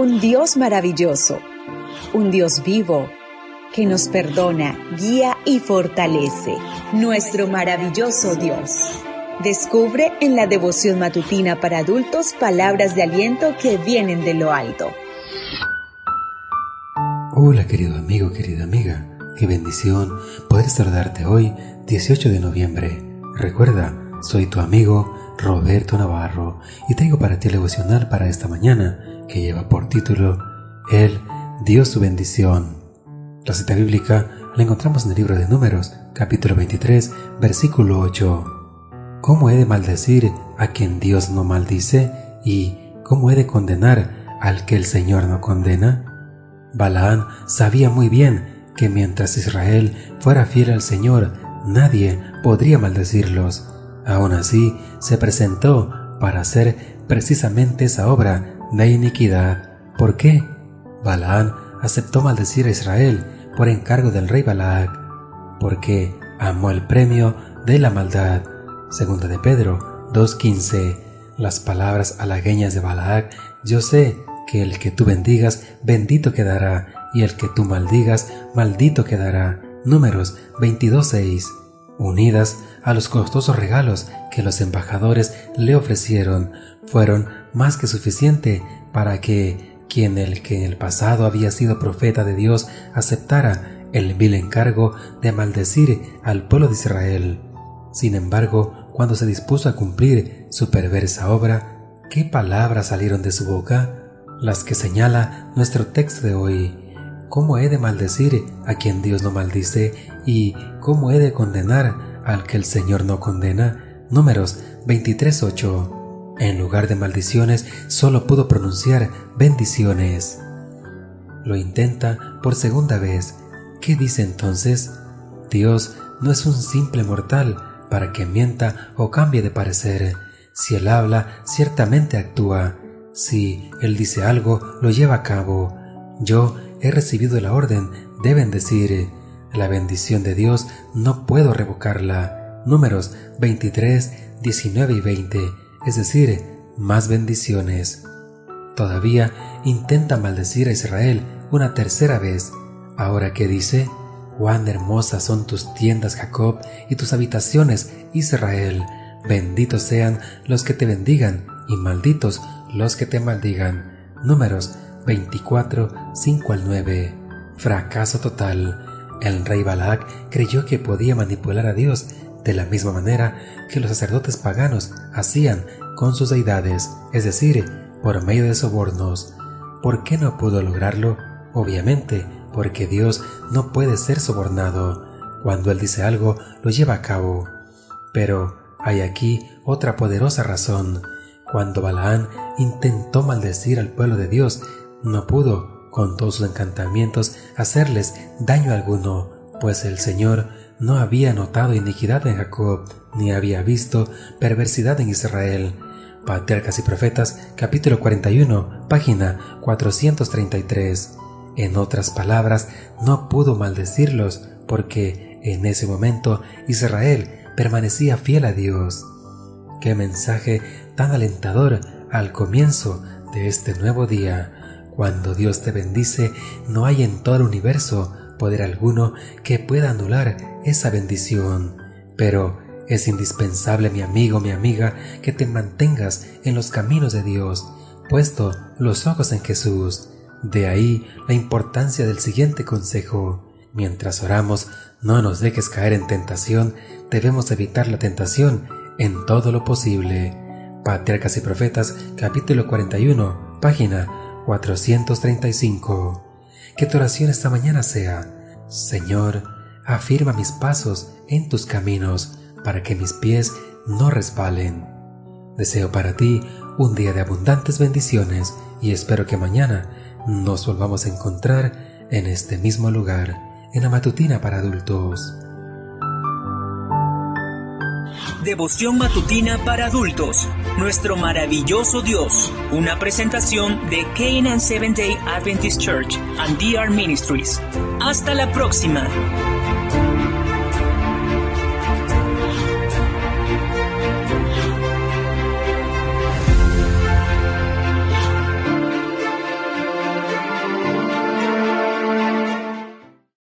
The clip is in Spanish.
un Dios maravilloso, un Dios vivo que nos perdona, guía y fortalece. Nuestro maravilloso Dios. Descubre en la devoción matutina para adultos palabras de aliento que vienen de lo alto. Hola querido amigo, querida amiga. Qué bendición poder saludarte hoy, 18 de noviembre. Recuerda, soy tu amigo Roberto Navarro y traigo para ti el devocional para esta mañana que lleva por título El dio su bendición. La cita bíblica la encontramos en el libro de Números, capítulo 23, versículo 8. ¿Cómo he de maldecir a quien Dios no maldice? ¿Y cómo he de condenar al que el Señor no condena? Balaán sabía muy bien que mientras Israel fuera fiel al Señor, nadie podría maldecirlos. Aún así, se presentó para hacer precisamente esa obra de iniquidad. ¿Por qué? Balaán aceptó maldecir a Israel por encargo del rey Balac, porque amó el premio de la maldad. Segunda de Pedro 2.15. Las palabras halagueñas de Balac, yo sé que el que tú bendigas, bendito quedará, y el que tú maldigas, maldito quedará. Números 22.6. Unidas a los costosos regalos que los embajadores le ofrecieron, fueron más que suficiente para que quien el que en el pasado había sido profeta de Dios aceptara el vil encargo de maldecir al pueblo de Israel. Sin embargo, cuando se dispuso a cumplir su perversa obra, ¿qué palabras salieron de su boca? Las que señala nuestro texto de hoy. ¿Cómo he de maldecir a quien Dios no maldice y cómo he de condenar al que el Señor no condena? Números 23.8 en lugar de maldiciones, solo pudo pronunciar bendiciones. Lo intenta por segunda vez. ¿Qué dice entonces? Dios no es un simple mortal para que mienta o cambie de parecer. Si Él habla, ciertamente actúa. Si Él dice algo, lo lleva a cabo. Yo he recibido la orden de bendecir. La bendición de Dios no puedo revocarla. Números 23, 19 y 20 es decir, más bendiciones. Todavía intenta maldecir a Israel una tercera vez. Ahora que dice, cuán hermosas son tus tiendas, Jacob, y tus habitaciones, Israel. Benditos sean los que te bendigan, y malditos los que te maldigan. Números 24, 5 al 9. Fracaso total. El rey Balak creyó que podía manipular a Dios de la misma manera que los sacerdotes paganos hacían con sus deidades, es decir, por medio de sobornos. ¿Por qué no pudo lograrlo? Obviamente, porque Dios no puede ser sobornado. Cuando Él dice algo, lo lleva a cabo. Pero hay aquí otra poderosa razón. Cuando Balaán intentó maldecir al pueblo de Dios, no pudo, con todos sus encantamientos, hacerles daño alguno, pues el Señor no había notado iniquidad en Jacob, ni había visto perversidad en Israel. Patriarcas y Profetas, capítulo 41, página 433. En otras palabras, no pudo maldecirlos, porque en ese momento Israel permanecía fiel a Dios. Qué mensaje tan alentador al comienzo de este nuevo día. Cuando Dios te bendice, no hay en todo el universo poder alguno que pueda anular esa bendición. Pero es indispensable, mi amigo, mi amiga, que te mantengas en los caminos de Dios, puesto los ojos en Jesús. De ahí la importancia del siguiente consejo. Mientras oramos, no nos dejes caer en tentación, debemos evitar la tentación en todo lo posible. Patriarcas y Profetas, capítulo 41, página 435. Que tu oración esta mañana sea, Señor, afirma mis pasos en tus caminos para que mis pies no resbalen. Deseo para ti un día de abundantes bendiciones y espero que mañana nos volvamos a encontrar en este mismo lugar, en la matutina para adultos. Devoción matutina para adultos. Nuestro maravilloso Dios. Una presentación de Canaan Seventh Day Adventist Church and DR Ministries. Hasta la próxima.